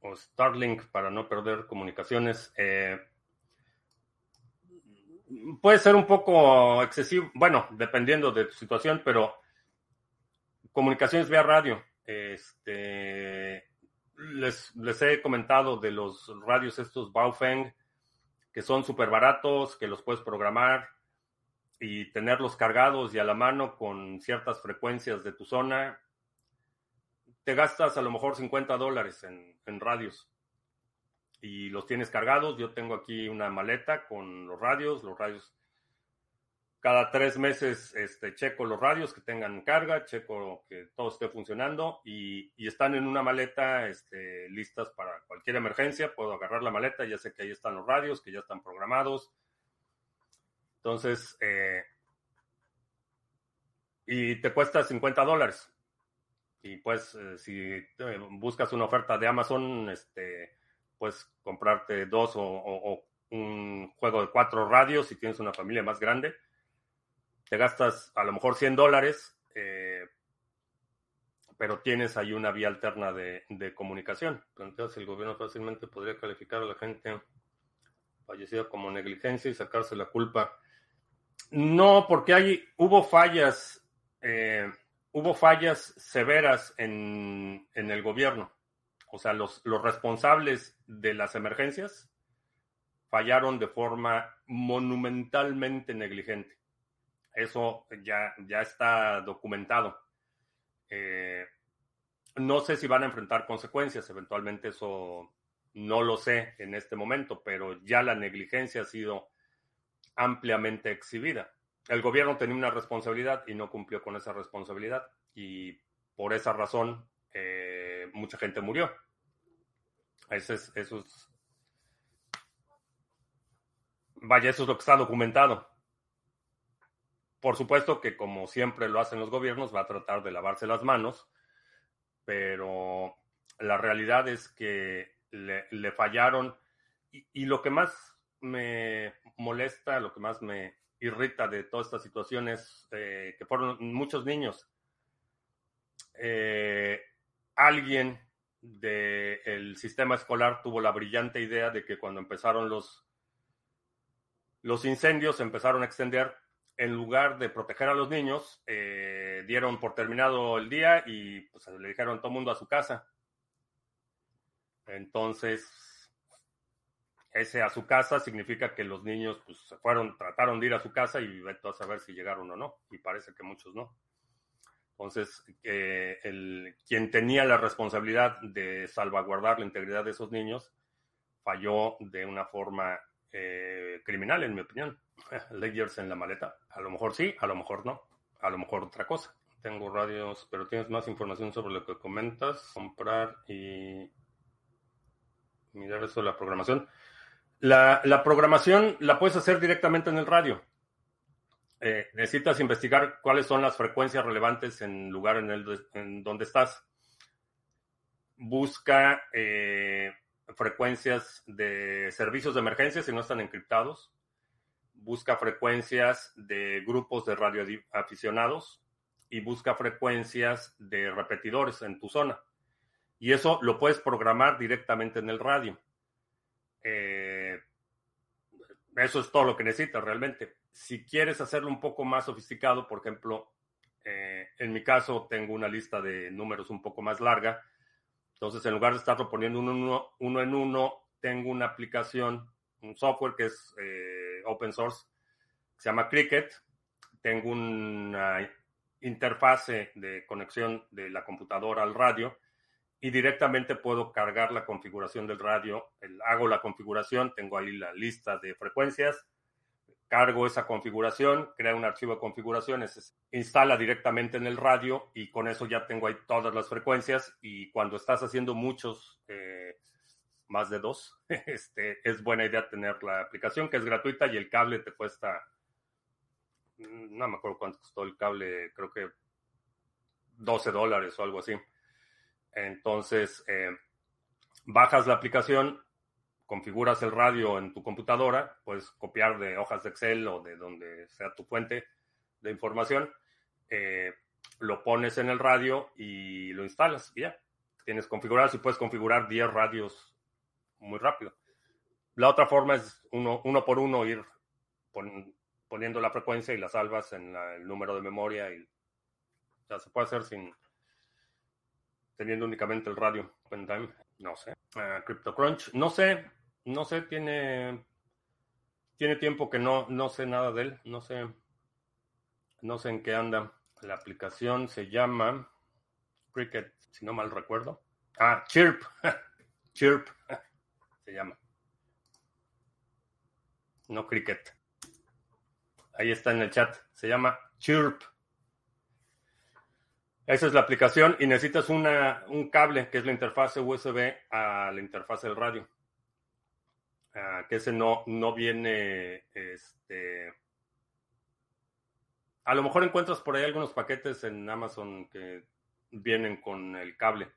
o Starlink para no perder comunicaciones. Eh, puede ser un poco excesivo, bueno, dependiendo de tu situación, pero comunicaciones vía radio. Este, les, les he comentado de los radios estos Baofeng, que son súper baratos, que los puedes programar y tenerlos cargados y a la mano con ciertas frecuencias de tu zona. Te gastas a lo mejor 50 dólares en, en radios y los tienes cargados. Yo tengo aquí una maleta con los radios, los radios. Cada tres meses este, checo los radios que tengan carga, checo que todo esté funcionando y, están en una maleta este, listas para cualquier emergencia. Puedo agarrar la maleta, ya sé que ahí están los radios, que ya están programados. Entonces, eh, y te cuesta 50 dólares. Y pues, eh, si buscas una oferta de Amazon, este, puedes comprarte dos o, un juego de cuatro radios si tienes una familia más grande. Te gastas a lo mejor 100 dólares, eh, pero tienes ahí una vía alterna de, comunicación. Entonces el gobierno fácilmente podría calificar a la gente fallecida como negligencia y sacarse la culpa. No, porque hay, hubo fallas, eh, hubo fallas severas en, en el gobierno. O sea, los, responsables de las emergencias fallaron de forma monumentalmente negligente. Eso ya, ya está documentado. Eh, no sé si van a enfrentar consecuencias, eventualmente eso no lo sé en este momento, pero ya la negligencia ha sido ampliamente exhibida. El gobierno tenía una responsabilidad y no cumplió con esa responsabilidad y por esa razón eh, mucha gente murió. Eso es, vaya, eso es lo que está documentado. Por supuesto que como siempre lo hacen los gobiernos, va a tratar de lavarse las manos, pero la realidad es que le, fallaron y, lo que más me molesta, lo que más me irrita de toda esta situación es eh, que fueron muchos niños. Eh, alguien del sistema escolar tuvo la brillante idea de que cuando empezaron los, los incendios, empezaron a extender, en lugar de proteger a los niños, eh, dieron por terminado el día y pues, le dijeron todo mundo a su casa. Entonces, ese a su casa significa que los niños pues, se fueron, trataron de ir a su casa y vete a saber si llegaron o no. Y parece que muchos no. Entonces, eh, el, quien tenía la responsabilidad de salvaguardar la integridad de esos niños falló de una forma eh, criminal, en mi opinión. Ledgers en la maleta. A lo mejor sí, a lo mejor no. A lo mejor otra cosa. Tengo radios, pero tienes más información sobre lo que comentas. Comprar y mirar eso de la programación. La, programación la puedes hacer directamente en el radio. Eh, necesitas investigar cuáles son las frecuencias relevantes en lugar en, el, donde estás. Busca eh, frecuencias de servicios de emergencia si no están encriptados. Busca frecuencias de grupos de radioaficionados y busca frecuencias de repetidores en tu zona. Y eso lo puedes programar directamente en el radio. Eh, eso es todo lo que necesitas realmente si quieres hacerlo un poco más sofisticado, por ejemplo, eh, en mi caso tengo una lista de números un poco más larga. Entonces, en lugar de estarlo poniendo uno, en uno, tengo una aplicación, un software que es eh, open source, que se llama Cricket. Tengo una interfase de conexión de la computadora al radio y directamente puedo cargar la configuración del radio. hago la configuración, tengo ahí la lista de frecuencias, cargo esa configuración, crea un archivo de configuraciones, instala directamente en el radio y con eso ya tengo ahí todas las frecuencias y cuando estás haciendo muchos, eh, más de dos, este, es buena idea tener la aplicación que es gratuita y el cable te cuesta, mm, no me acuerdo cuánto costó el cable, creo que 12 dólares o algo así. Entonces, eh, bajas la aplicación, configuras el radio en tu computadora, puedes copiar de hojas de Excel o de donde sea tu fuente de información, eh, lo pones en el radio y lo instalas y ya. Tienes configurados y puedes configurar 10 radios muy rápido. La otra forma es uno, uno por uno ir poniendo la frecuencia y la salvas en el número de memoria y ya se puede hacer sin teniendo únicamente el radio. No sé. Uh, CryptoCrunch, no sé, no sé, tiene tiene tiempo que no, no sé nada de él, no sé, no sé en qué anda. La aplicación se llama Cricket, si no mal recuerdo. Ah, Chirp, Chirp, se llama. No Cricket. Ahí está en el chat. Se llama Chirp. Esa es la aplicación y necesitas una, un cable que es la interfase USB a la interfase del radio. Ah, que ese no, no viene, este... A lo mejor encuentras por ahí algunos paquetes en Amazon que vienen con el cable,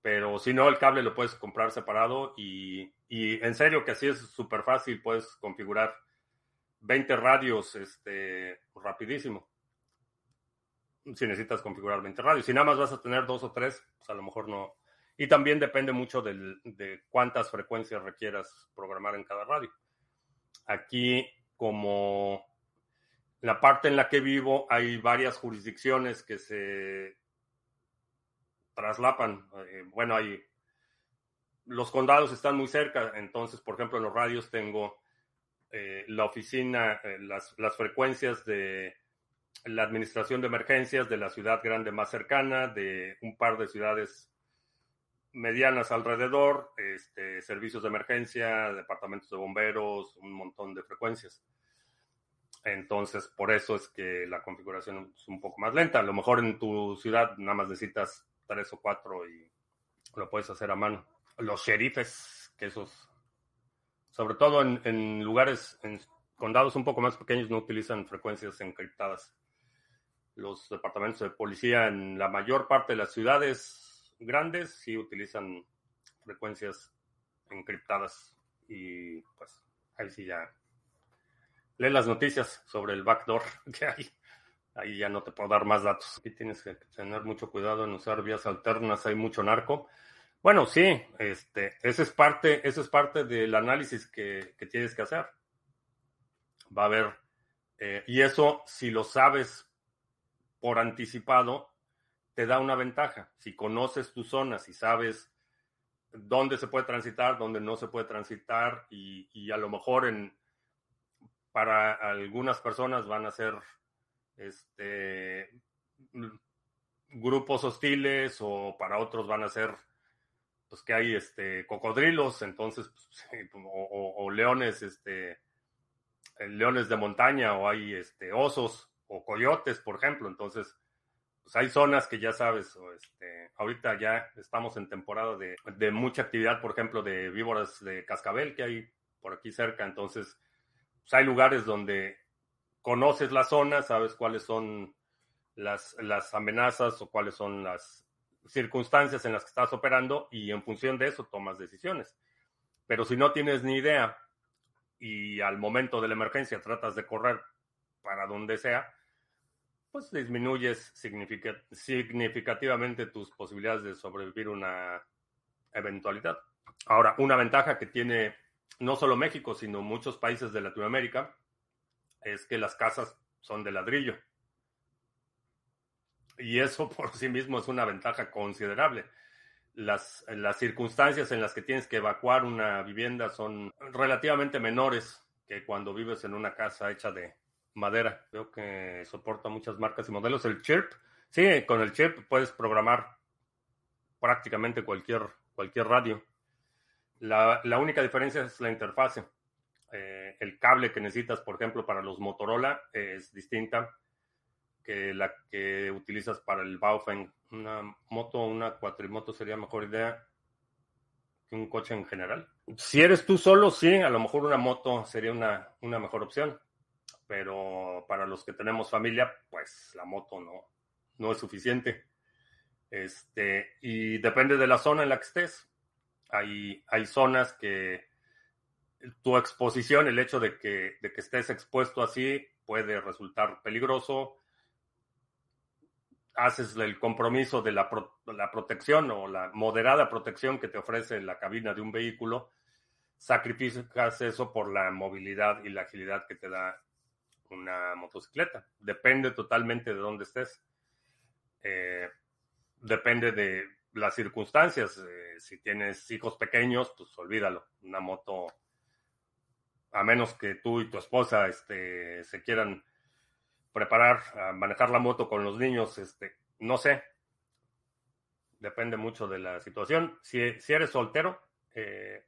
pero si no, el cable lo puedes comprar separado y, y en serio que así es súper fácil, puedes configurar 20 radios este, rapidísimo si necesitas configurar 20 radios. Si nada más vas a tener dos o tres, pues a lo mejor no. Y también depende mucho de cuántas frecuencias requieras programar en cada radio. Aquí, como la parte en la que vivo, hay varias jurisdicciones que se traslapan. Eh, bueno, hay los condados están muy cerca, entonces, por ejemplo, en los radios tengo eh, la oficina, eh, las, las frecuencias de la administración de emergencias de la ciudad grande más cercana, de un par de ciudades medianas alrededor, este, servicios de emergencia, departamentos de bomberos, un montón de frecuencias. Entonces, por eso es que la configuración es un poco más lenta. A lo mejor en tu ciudad nada más necesitas tres o cuatro y lo puedes hacer a mano. Los sheriffes, que esos, sobre todo en, en lugares, en condados un poco más pequeños, no utilizan frecuencias encriptadas los departamentos de policía en la mayor parte de las ciudades grandes sí utilizan frecuencias encriptadas y pues ahí sí ya lee las noticias sobre el backdoor que hay. Ahí ya no te puedo dar más datos. Aquí tienes que tener mucho cuidado en usar vías alternas, hay mucho narco. Bueno, sí, este, ese es parte, ese es parte del análisis que, tienes que hacer. Va a haber, eh, y eso si lo sabes por anticipado te da una ventaja. Si conoces tu zona, si sabes dónde se puede transitar, dónde no se puede transitar y, a lo mejor en, para algunas personas van a ser este, grupos hostiles o para otros van a ser pues que hay este cocodrilos entonces pues, o, leones este leones de montaña o hay este osos o coyotes, por ejemplo. Entonces, pues hay zonas que ya sabes, este, ahorita ya estamos en temporada de, mucha actividad, por ejemplo, de víboras de cascabel que hay por aquí cerca. Entonces, pues hay lugares donde conoces la zona, sabes cuáles son las, las amenazas o cuáles son las circunstancias en las que estás operando y en función de eso tomas decisiones. Pero si no tienes ni idea y al momento de la emergencia tratas de correr para donde sea, pues disminuyes significativamente tus posibilidades de sobrevivir una eventualidad. Ahora, una ventaja que tiene no solo México, sino muchos países de Latinoamérica, es que las casas son de ladrillo. Y eso por sí mismo es una ventaja considerable. Las, las circunstancias en las que tienes que evacuar una vivienda son relativamente menores que cuando vives en una casa hecha de, madera. Veo que soporta muchas marcas y modelos. El chirp, sí, con el chirp puedes programar prácticamente cualquier, cualquier radio. La, única diferencia es la interfase. Eh, el cable que necesitas, por ejemplo, para los Motorola es distinta que la que utilizas para el Baofeng. Una moto, una cuatrimoto sería mejor idea que un coche en general. Si eres tú solo, sí, a lo mejor una moto sería una, una mejor opción. Pero para los que tenemos familia, pues la moto no, no es suficiente. Este, y depende de la zona en la que estés. Hay, hay zonas que tu exposición, el hecho de que, de que estés expuesto así, puede resultar peligroso. Haces el compromiso de la, la protección o la moderada protección que te ofrece la cabina de un vehículo, sacrificas eso por la movilidad y la agilidad que te da una motocicleta. Depende totalmente de dónde estés. Eh, depende de las circunstancias. Eh, si tienes hijos pequeños, pues olvídalo. Una moto, a menos que tú y tu esposa este, se quieran preparar a manejar la moto con los niños, este, no sé. Depende mucho de la situación. Si, si eres soltero, eh,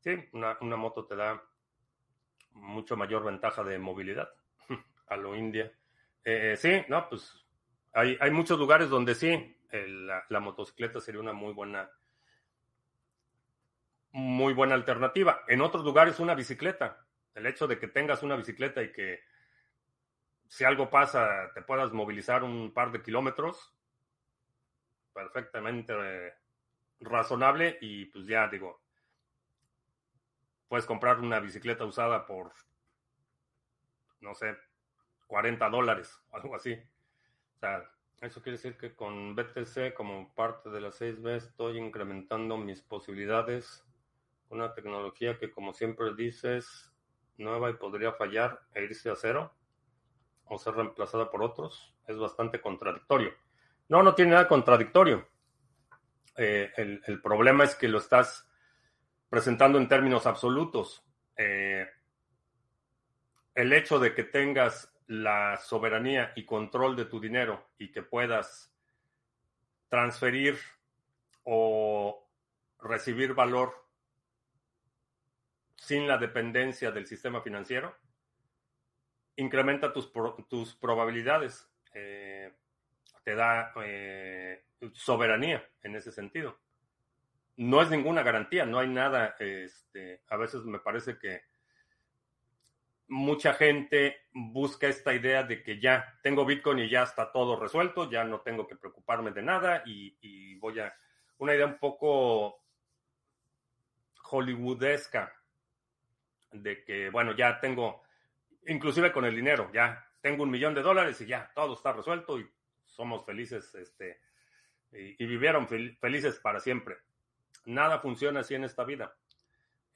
sí, una, una moto te da mucho mayor ventaja de movilidad a lo India. Eh, sí, no, pues hay, hay, muchos lugares donde sí, la, motocicleta sería una muy buena, muy buena alternativa. En otros lugares una bicicleta. El hecho de que tengas una bicicleta y que si algo pasa te puedas movilizar un par de kilómetros, perfectamente eh, razonable y pues ya digo, puedes comprar una bicicleta usada por, no sé, 40 dólares o algo así. O sea, eso quiere decir que con BTC como parte de la 6B estoy incrementando mis posibilidades. Una tecnología que como siempre dices, nueva y podría fallar e irse a cero o ser reemplazada por otros. Es bastante contradictorio. No, no tiene nada contradictorio. Eh, el, el problema es que lo estás presentando en términos absolutos. Eh, el hecho de que tengas la soberanía y control de tu dinero y que puedas transferir o recibir valor sin la dependencia del sistema financiero, incrementa tus, tus probabilidades, eh, te da eh, soberanía en ese sentido no es ninguna garantía, no hay nada. Este, a veces me parece que mucha gente busca esta idea de que ya tengo Bitcoin y ya está todo resuelto, ya no tengo que preocuparme de nada y, voy a... Una idea un poco hollywoodesca de que, bueno, ya tengo, inclusive con el dinero, ya tengo un millón de dólares y ya todo está resuelto y somos felices, este, y, vivieron felices para siempre nada funciona así en esta vida.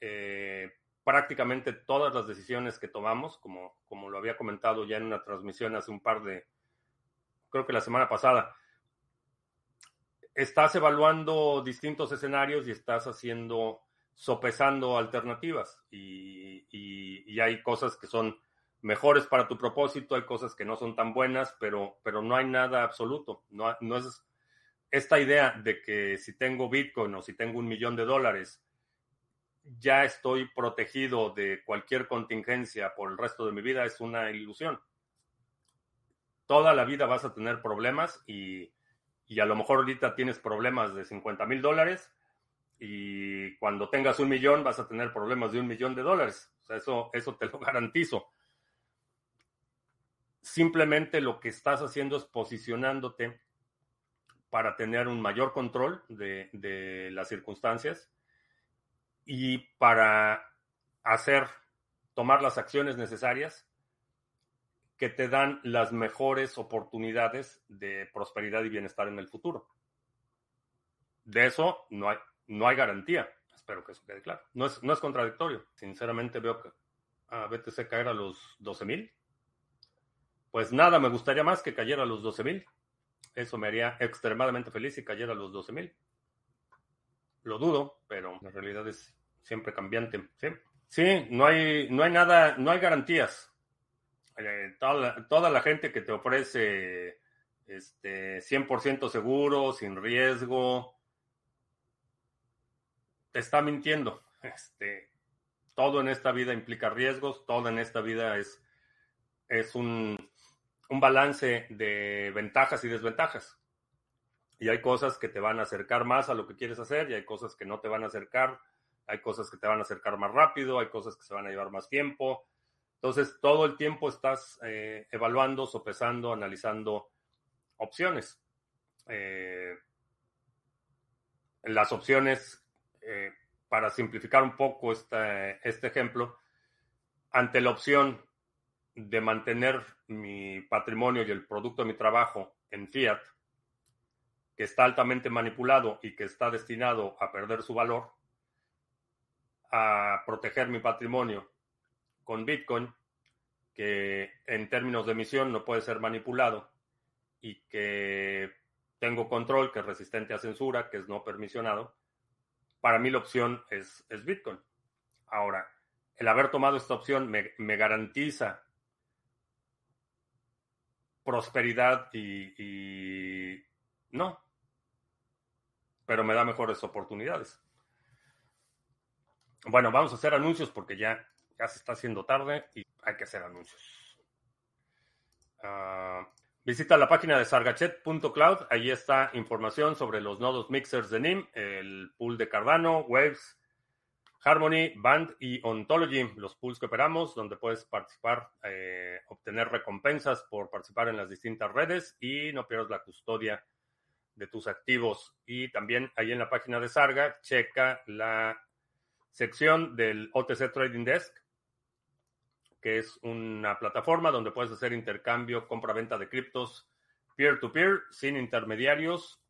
Eh, prácticamente todas las decisiones que tomamos, como, como lo había comentado ya en una transmisión hace un par de, creo que la semana pasada, estás evaluando distintos escenarios y estás haciendo, sopesando alternativas y, y, hay cosas que son mejores para tu propósito, hay cosas que no son tan buenas, pero, pero no hay nada absoluto, no, no es esta idea de que si tengo Bitcoin o si tengo un millón de dólares, ya estoy protegido de cualquier contingencia por el resto de mi vida es una ilusión. Toda la vida vas a tener problemas y, a lo mejor ahorita tienes problemas de 50 mil dólares y cuando tengas un millón vas a tener problemas de un millón de dólares. Eso, eso te lo garantizo. Simplemente lo que estás haciendo es posicionándote para tener un mayor control de, las circunstancias y para hacer, tomar las acciones necesarias que te dan las mejores oportunidades de prosperidad y bienestar en el futuro. De eso no hay, no hay garantía. Espero que eso quede claro. No es, no es contradictorio. Sinceramente veo que a BTC caer a los 12 mil. Pues nada, me gustaría más que cayera a los 12 mil. Eso me haría extremadamente feliz si cayera a los 12 mil. Lo dudo, pero la realidad es siempre cambiante. Sí, no, hay, no hay nada, no hay garantías. Eh, toda, la, gente que te ofrece este, 100% seguro, sin riesgo, te está mintiendo. Este, todo en esta vida implica riesgos, todo en esta vida es, es un, un balance de ventajas y desventajas. Y hay cosas que te van a acercar más a lo que quieres hacer y hay cosas que no te van a acercar. Hay cosas que te van a acercar más rápido, hay cosas que se van a llevar más tiempo. Entonces, todo el tiempo estás eh, evaluando, sopesando, analizando opciones. Eh, las opciones, eh, para simplificar un poco este ejemplo, ante la opción de mantener mi patrimonio y el producto de mi trabajo en fiat, que está altamente manipulado y que está destinado a perder su valor, a proteger mi patrimonio con Bitcoin, que en términos de emisión no puede ser manipulado y que tengo control, que es resistente a censura, que es no permisionado, para mí la opción es, es Bitcoin. Ahora, el haber tomado esta opción me, me garantiza prosperidad y, no, pero me da mejores oportunidades. Bueno, vamos a hacer anuncios porque ya, ya se está haciendo tarde y hay que hacer anuncios. Ah, visita la página de sargachet.cloud. Allí está información sobre los nodos mixers de NIM, el pool de Cardano, Waves, Harmony, Band y Ontology, los pools que operamos, donde puedes participar, eh, obtener recompensas por participar en las distintas redes y no pierdas la custodia de tus activos. Y también ahí en la página de Sarga, checa la sección del OTC Trading Desk, que es una plataforma donde puedes hacer intercambio, compra-venta de criptos peer-to-peer, sin intermediarios.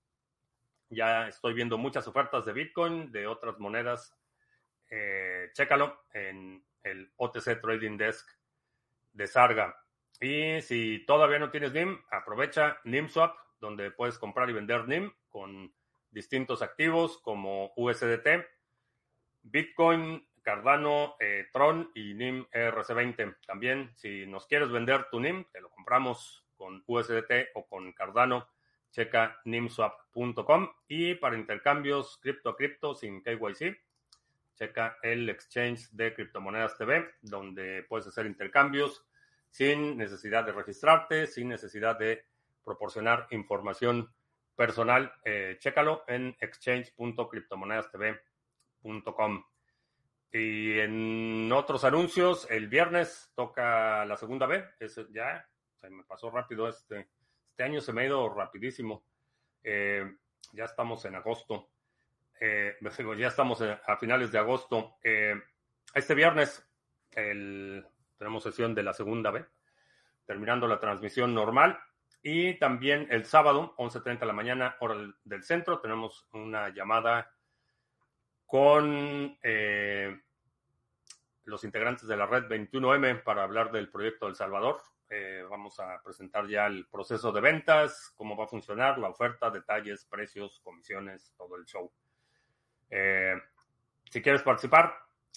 Ya estoy viendo muchas ofertas de Bitcoin, de otras monedas eh, chécalo en el OTC Trading Desk de Sarga. Y si todavía no tienes NIM, aprovecha NIMSwap, donde puedes comprar y vender NIM con distintos activos como USDT, Bitcoin, Cardano, eh, Tron y NIM RC20. También, si nos quieres vender tu NIM, te lo compramos con USDT o con Cardano. Checa nimswap.com y para intercambios cripto a cripto sin KYC, checa el exchange de criptomonedas TV, donde puedes hacer intercambios sin necesidad de registrarte, sin necesidad de proporcionar información personal. Eh, chécalo en exchange.criptomonedastv.com. Y en otros anuncios, el viernes toca la segunda B. Eso ya se me pasó rápido este. Este año se me ha ido rapidísimo. Eh, ya estamos en agosto. Eh, ya estamos a finales de agosto. Eh, este viernes tenemos sesión de la segunda B, terminando la transmisión normal. Y también el sábado, 11.30 de la mañana, hora del, centro, tenemos una llamada con eh, los integrantes de la red 21M para hablar del proyecto El Salvador. vamos a presentar ya el proceso de ventas, cómo va a funcionar, la oferta, detalles, precios, comisiones, todo el show. Eh, si quieres participar,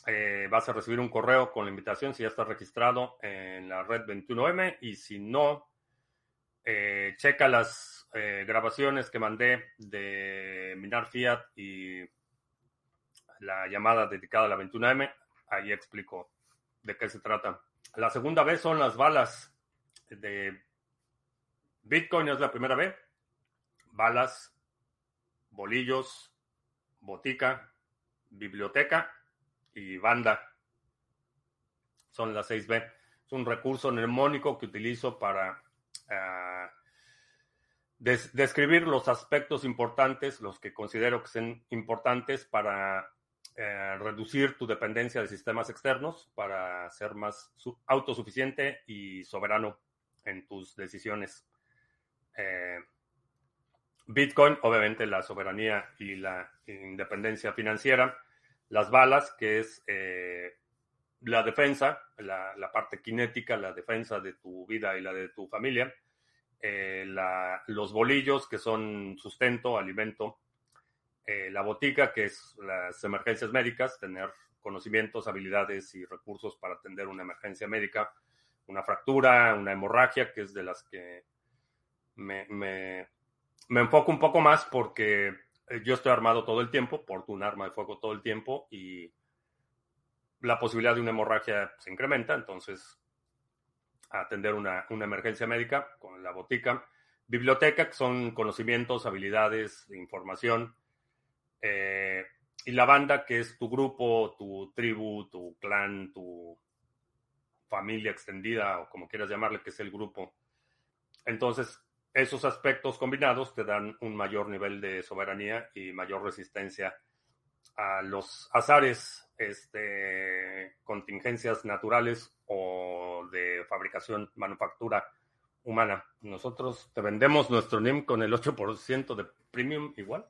eh, vas a recibir un correo con la invitación si ya estás registrado en la red 21M y si no, eh, checa las grabaciones que mandé de Minar Fiat y la llamada dedicada a la 21M. Ahí explico de qué se trata. La segunda vez son las balas de Bitcoin, es la primera vez. Balas, bolillos, botica, biblioteca y banda. Son las 6B. Es un recurso mnemónico que utilizo para ah, describir los aspectos importantes, los que considero que son importantes para eh, reducir tu dependencia de sistemas externos, para ser más autosuficiente y soberano en tus decisiones. Eh, Bitcoin, obviamente la soberanía y la independencia financiera, las balas, que es eh, la defensa, la, parte cinética, la defensa de tu vida y la de tu familia, eh, los bolillos, que son sustento, alimento, eh, la botica, que es las emergencias médicas, tener conocimientos, habilidades y recursos para atender una emergencia médica, una fractura, una hemorragia, que es de las que me me enfoco un poco más porque eh, yo estoy armado todo el tiempo, porto un arma de fuego todo el tiempo y la posibilidad de una hemorragia se incrementa, entonces atender una, una emergencia médica con la botica. Biblioteca, que son conocimientos, habilidades, información. Eh, y la banda, que es tu grupo, tu tribu, tu clan, tu familia extendida o como quieras llamarle, que es el grupo. Entonces, esos aspectos combinados te dan un mayor nivel de soberanía y mayor resistencia a los azares, este, contingencias naturales o de fabricación, manufactura humana. Nosotros te vendemos nuestro NIM con el 8% de premium igual.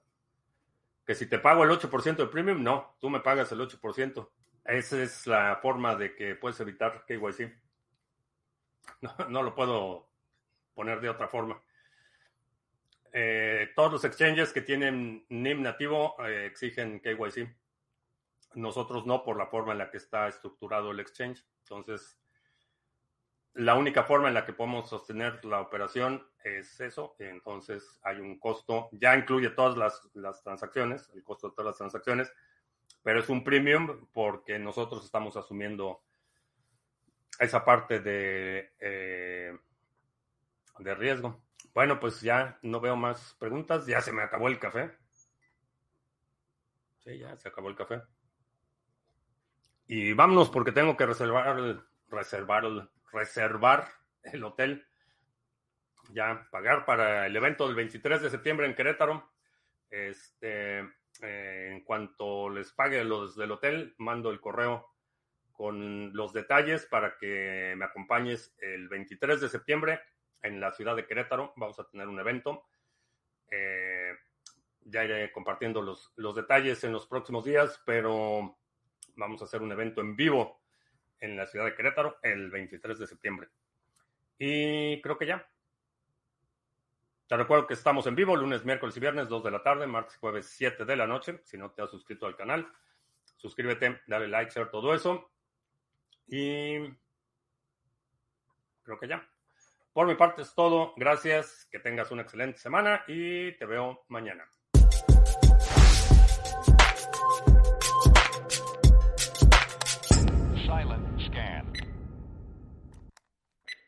Que si te pago el 8% de premium, no, tú me pagas el 8%. Esa es la forma de que puedes evitar KYC. No, no lo puedo poner de otra forma. Eh, todos los exchanges que tienen NIM nativo eh, exigen KYC. Nosotros no por la forma en la que está estructurado el exchange. Entonces, la única forma en la que podemos sostener la operación es eso. Entonces, hay un costo, ya incluye todas las, transacciones, el costo de todas las transacciones, pero es un premium porque nosotros estamos asumiendo esa parte de, eh, de riesgo. Bueno, pues ya no veo más preguntas. Ya se me acabó el café. Sí, ya se acabó el café. Y vámonos porque tengo que reservar, reservar, reservar el hotel. Ya pagar para el evento del 23 de septiembre en Querétaro. Este, eh, en cuanto les pague los del hotel, mando el correo con los detalles para que me acompañes el 23 de septiembre en la ciudad de Querétaro. Vamos a tener un evento. Eh, ya iré compartiendo los, los detalles en los próximos días, pero vamos a hacer un evento en vivo en la ciudad de Querétaro el 23 de septiembre. Y creo que ya. Te recuerdo que estamos en vivo lunes, miércoles y viernes, 2 de la tarde, martes y jueves, 7 de la noche. Si no te has suscrito al canal, suscríbete, dale like, share, todo eso. Y creo que ya. Por mi parte es todo. Gracias. Que tengas una excelente semana y te veo mañana.